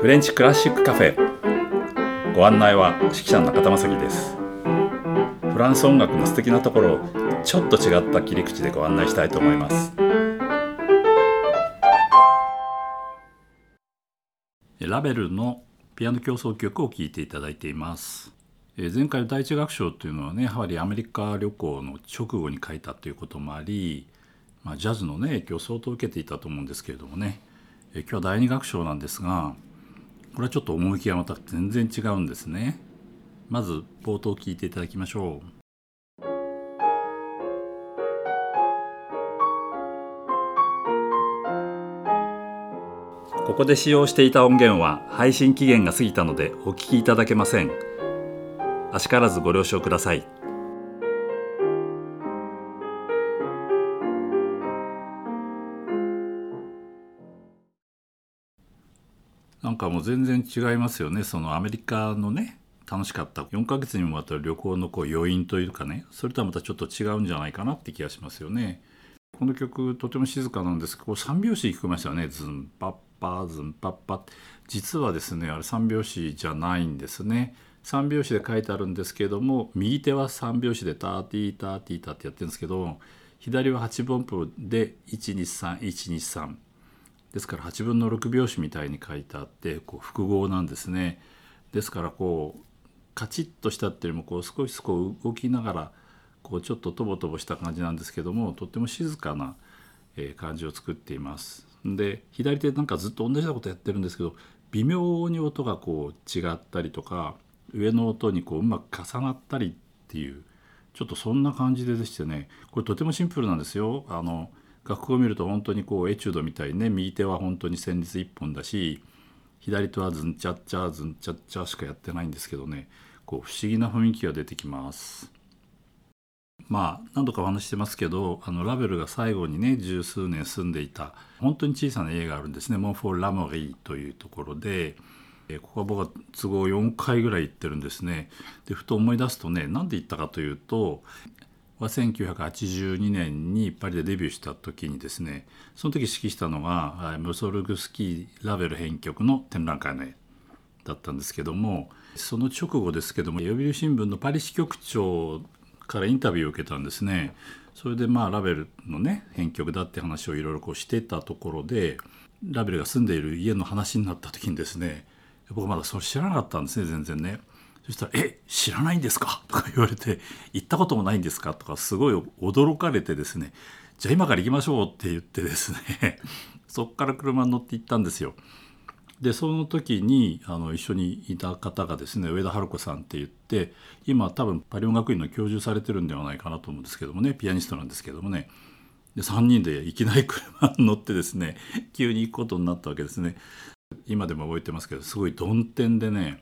フレンチクラシックカフェ。ご案内は指揮者の中田正樹です。フランス音楽の素敵なところをちょっと違った切り口でご案内したいと思います。ラベルのピアノ協奏曲を聴いていただいています。前回の第一楽章というのはねやはりアメリカ旅行の直後に書いたということもあり、まあ、ジャズのね影響を相当受けていたと思うんですけれどもね。え今日は第二楽章なんですがこれはちょっと趣がまた全然違うんですね。まず冒頭聞いていただきましょう。ここで使用していた音源は配信期限が過ぎたのでお聞きいただけません。あしからずご了承ください。なんかも全然違いますよね。そのアメリカのね楽しかった。4ヶ月にもわたる旅行のこう余韻というかね。それとはまたちょっと違うんじゃないかなって気がしますよね。この曲とても静かなんですけど3拍子聞こえましたよね。ズンパッパーズンパッパ実はですねあれ3拍子じゃないんですね。3拍子で書いてあるんですけども右手は3拍子でターティーターティータってやってるんですけど左は8分音符で123123ですから8分の6拍子みたいに書いてあってこう複合なんですねですからこうカチッとしたっていうよりもこう少しこう動きながらこうちょっととぼとぼした感じなんですけどもとっても静かな感じを作っています。で左手なんかずっと同じようなことやってるんですけど微妙に音がこう違ったりとか上の音にこううまく重なったりっていうちょっとそんな感じででしてねこれとてもシンプルなんですよ。あの楽譜を見ると本当にこうエチュードみたいにね右手は本当に旋律一本だし左手はズンチャッチャズンチャッチャしかやってないんですけどねこう不思議な雰囲気が出てきます。まあ何度かお話してますけどあのラベルが最後にね十数年住んでいた本当に小さな家があるんですねモンフォー・ラモリーというところでここは僕は都合4回ぐらい行ってるんですねでふと思い出すとね何で行ったかというとは1982年にパリでデビューした時にですねその時指揮したのがムソルグスキー・ラベル編曲の展覧会の絵だったんですけどもその直後ですけども読売新聞のパリ支局長からインタビューを受けたんですね。それでまあラベルのね編曲だって話をいろいろこうしてたところでラベルが住んでいる家の話になった時にですね僕まだそれ知らなかったんですね全然ね。そしたら「え知らないんですか?」とか言われて「行ったこともないんですか?」とかすごい驚かれてですね「じゃあ今から行きましょう」って言ってですね そっから車に乗って行ったんですよ。でその時にあの一緒にいた方がですね上田春子さんって言って今多分パリ音楽院の教授されてるんではないかなと思うんですけどもねピアニストなんですけどもねで3人でいきなり車に乗ってですね急に行くことになったわけですね。今でも覚えてますけどすごい曇天でね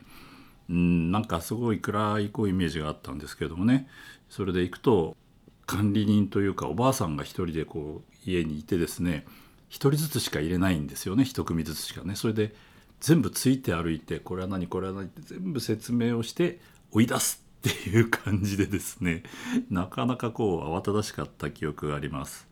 うんなんかすごい暗いこうイメージがあったんですけどもねそれで行くと管理人というかおばあさんが一人でこう家にいてですね一人ずつしか入れないんですよね一組ずつしかねそれで全部ついて歩いてこれは何これは何って全部説明をして追い出すっていう感じでですねなかなかこう慌ただしかった記憶があります。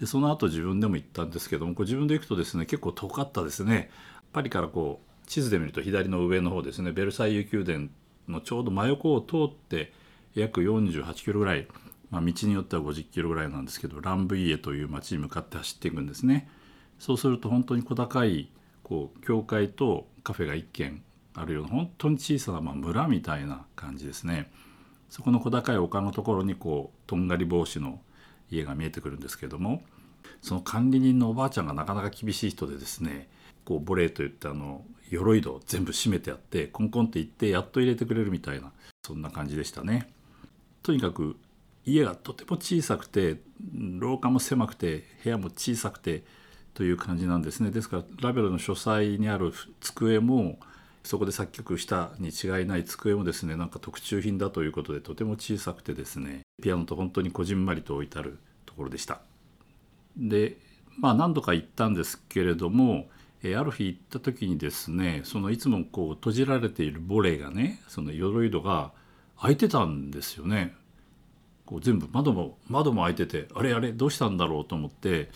でその後自分でも行ったんですけどもこう自分で行くとですね結構遠かったですね。パリからこう地図で見ると左の上の方ですねベルサイユ宮殿のちょうど真横を通って約48キロぐらい、まあ、道によっては50キロぐらいなんですけどランブイエという町に向かって走っていくんですね。そうすると本当に小高いこう教会とカフェが1軒あるような本当に小さなま村みたいな感じですね。そこの小高い丘のところにこうとんがり帽子の家が見えてくるんですけどもその管理人のおばあちゃんがなかなか厳しい人でですねこうボレーといってあの鎧戸を全部閉めてあってコンコンって言ってやっと入れてくれるみたいなそんな感じでしたね。とにかく家がとても小さくて廊下も狭くて部屋も小さくてという感じなんですねですからラベルの書斎にある机もそこで作曲したに違いない机もですねなんか特注品だということでとても小さくてですねピアノと本当にこじんまりと置いてあるところでしたでまあ何度か行ったんですけれどもえある日行った時にですねそのいつもこう閉じられているボレーがねその鎧戸が開いてたんですよね。こう全部窓も窓も開いててあれあれどうしたんだろうと思って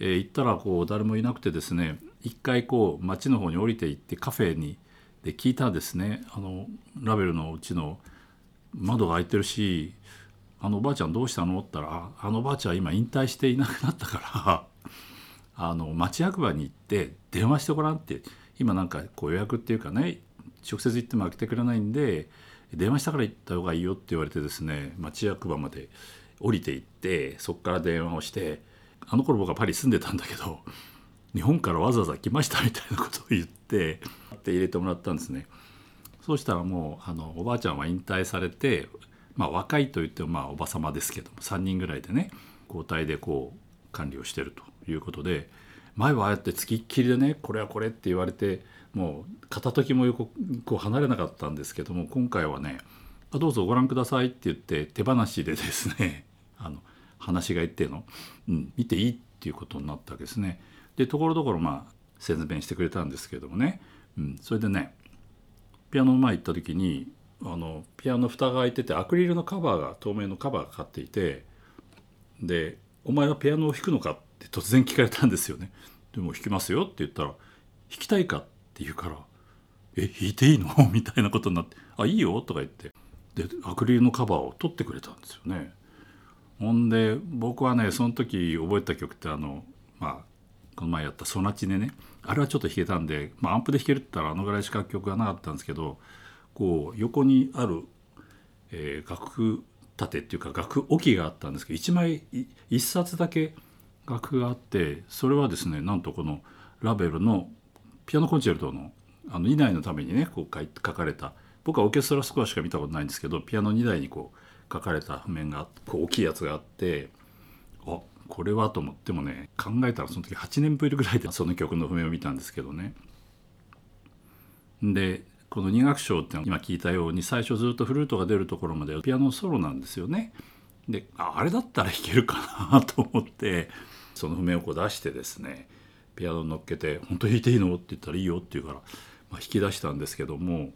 えー、行ったらこう誰もいなくてですね一回こう町の方に降りて行ってカフェにで聞いたんですね。あのラベルのうちの窓が開いてるし「あのおばあちゃんどうしたの?」って言ったら「あのおばあちゃん今引退していなくなったから あの町役場に行って電話してごらん」って今なんかこう予約っていうかね直接行っても開けてくれないんで電話したから行った方がいいよって言われてですね町役場まで降りて行ってそこから電話をしてあの頃僕はパリ住んでたんだけど日本からわざわざ来ましたみたいなことを言ってって入れてもらったんですね。そうしたらもうあのおばあちゃんは引退されて、まあ、若いと言ってもまあおば様ですけども3人ぐらいでね交代でこう管理をしてるということで前はああやってつきっきりでねこれはこれって言われてもう片時も横こう離れなかったんですけども今回はね「どうぞご覧ください」って言って手放しでですね あの話が言っての、うん、見ていいっていうことになったわけですね。でところどころまあ説明してくれたんですけどもね、うん、それでねピアノの前行った時にあのピアノの蓋が開いててアクリルのカバーが透明のカバーがかかっていてで「お前はピアノを弾くのか?」って突然聞かれたんですよね。でも弾きますよって言ったら「弾きたいか?」って言うから「え弾いていいの? 」みたいなことになって「あいいよ」とか言ってでアクリルのカバーを取ってくれたんですよね。ほんで僕はねその時覚えた曲ってあのまあこの前やった「ソナチネね」あれはちょっと弾けたんで、まあ、アンプで弾けるって言ったらあのぐらいしか曲がなかったんですけどこう横にある、えー、楽譜立てっていうか楽置きがあったんですけど1枚1冊だけ楽があってそれはですねなんとこのラベルのピアノコンチェルトのあの2台のためにねこう書かれた僕はオーケストラスコアしか見たことないんですけどピアノ2台にこう書かれた譜面がこう大きいやつがあってあこれはと思ってもね考えたらその時8年ぶりぐらいでその曲の譜面を見たんですけどね。でこの2楽章って今聞いたように最初ずっとフルートが出るところまでピアノソロなんですよね。であれだったら弾けるかなと思ってその譜面をこう出してですねピアノ乗っけて「本当弾いていいの?」って言ったら「いいよ」って言うから、まあ、弾き出したんですけども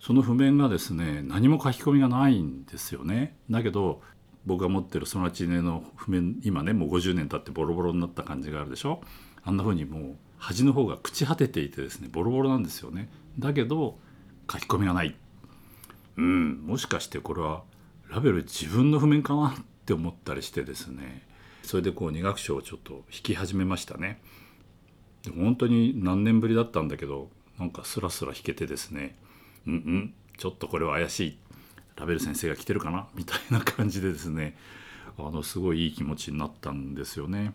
その譜面がですね何も書き込みがないんですよね。だけど僕が持ってるソナチネの譜面今ねもう50年経ってボロボロになった感じがあるでしょ？あんな風にもう端の方が朽ち果てていてですねボロボロなんですよね。だけど書き込みがない。うんもしかしてこれはラベル自分の譜面かなって思ったりしてですねそれでこう2楽章をちょっと弾き始めましたね。本当に何年ぶりだったんだけどなんかスラスラ弾けてですねうんうんちょっとこれは怪しいラベル先生が来てるかな？みたいな感じでですねあのすごいいい気持ちになったんですよね。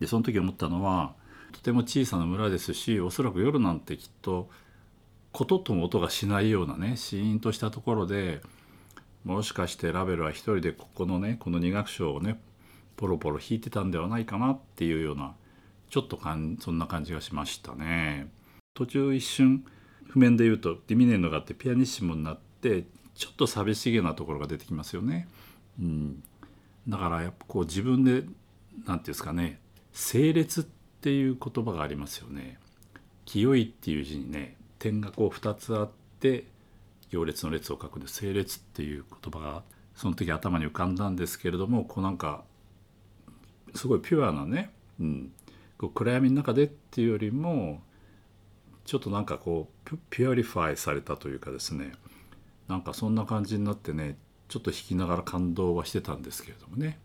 でその時思ったのはとても小さな村ですしおそらく夜なんてきっとこととも音がしないようなねシーンとしたところでもしかしてラベルは一人でここのねこの2楽章をねポロポロ弾いてたんではないかなっていうようなちょっとかんそんな感じがしましたね。途中一瞬譜面で言うとディミネンドがあってピアニッシモになってちょっと寂しげなところが出てきますよね。うん、だからやっぱこう自分で何て言うんですかね清冽ってていう言葉がありますよね。清いっていう字にね点がこう2つあって行列の列を書くんで清冽っていう言葉がその時頭に浮かんだんですけれどもこうなんかすごいピュアなね、うん、こう暗闇の中でっていうよりもちょっとなんかこう purify されたというかですねなんかそんな感じになってねちょっと弾きながら感動はしてたんですけれどもね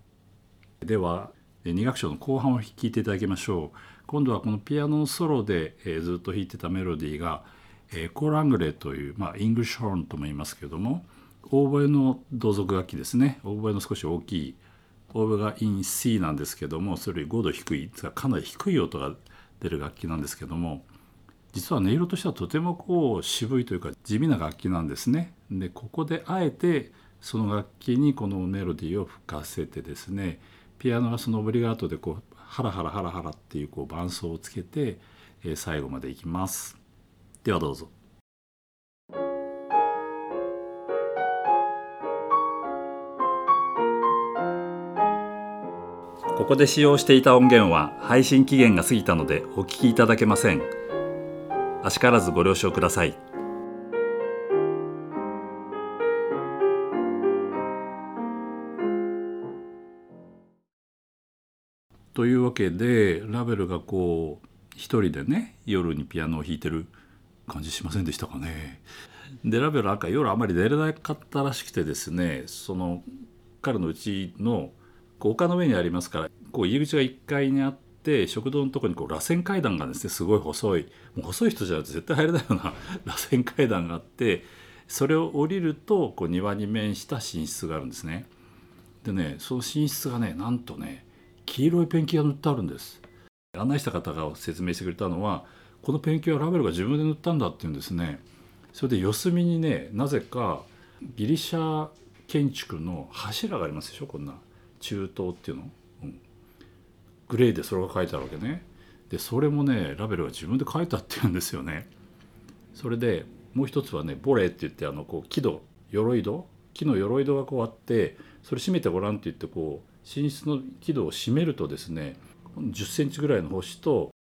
では2楽章の後半を聴いていただきましょう。今度はこのピアノのソロで、えー、ずっと弾いてたメロディーが、えー、コーラングレーという、まあ、イングリッシュホーンとも言いますけどもオーボエの同族楽器ですね。オーボエの少し大きい。オーボエがイン C なんですけどもそれより5度低いかなり低い音が出る楽器なんですけども実は音色としてはとてもこう渋いというか地味な楽器なんですね。でここであえてその楽器にこのメロディーを吹かせてですねピアノがそのオブリガートでこうハラハラハラハラっていうこう伴奏をつけて、えー、最後までいきます。ではどうぞ。ここで使用していた音源は配信期限が過ぎたのでお聞きいただけません。あしからずご了承ください。というわけでラベルがこう一人でね夜にピアノを弾いてる感じしませんでしたかね。でラベルなんか夜あまり寝れなかったらしくてですねその彼のうちのこう丘の上にありますからこう入り口が1階にあって食堂のとこにこう螺旋階段がですねすごい細いもう細い人じゃ絶対入れないような 螺旋階段があってそれを降りるとこう庭に面した寝室があるんですね。でねその寝室がねなんとね黄色いペンキが塗ってあるんです。案内した方が説明してくれたのはこのペンキはラベルが自分で塗ったんだっていうんですね。それで四隅にねなぜかギリシャ建築の柱がありますでしょこんな。中東っていうの、うん、グレーでそれが書いてあるわけね。でそれもねラベルは自分で書いたっていうんですよね。それでもう一つはねボレーって言ってあのこう木戸鎧戸。木の鎧戸がこうあってそれ閉めてごらんって言ってこう寝室の木戸を閉めるとですね10センチぐらいの星と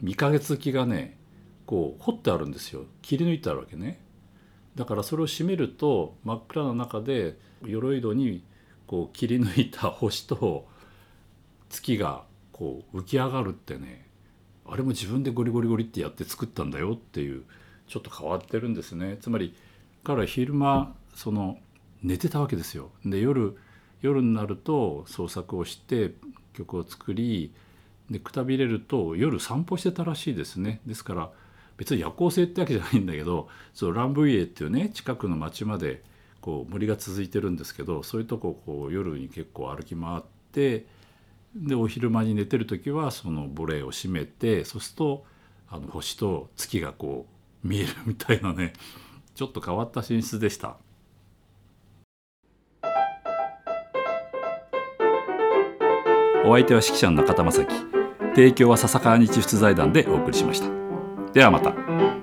三ヶ月木がねこう掘ってあるんですよ。切り抜いてあるわけね。だからそれを閉めると真っ暗な中で鎧戸にこう切り抜いた星と月がこう浮き上がるってねあれも自分でゴリゴリゴリってやって作ったんだよっていうちょっと変わってるんですね。つまり彼は昼間その寝てたわけですよ。で夜夜になると創作をして曲を作りでくたびれると夜散歩してたらしいですねですから別に夜行性ってわけじゃないんだけどそのランブイエっていうね近くの町までこう森が続いてるんですけどそういうとこをこう夜に結構歩き回ってでお昼間に寝てる時はそのボレーを閉めてそうするとあの星と月がこう見えるみたいなねちょっと変わった寝室でした。お相手は指揮者の中田正樹提供は笹川日出財団でお送りしました。ではまた。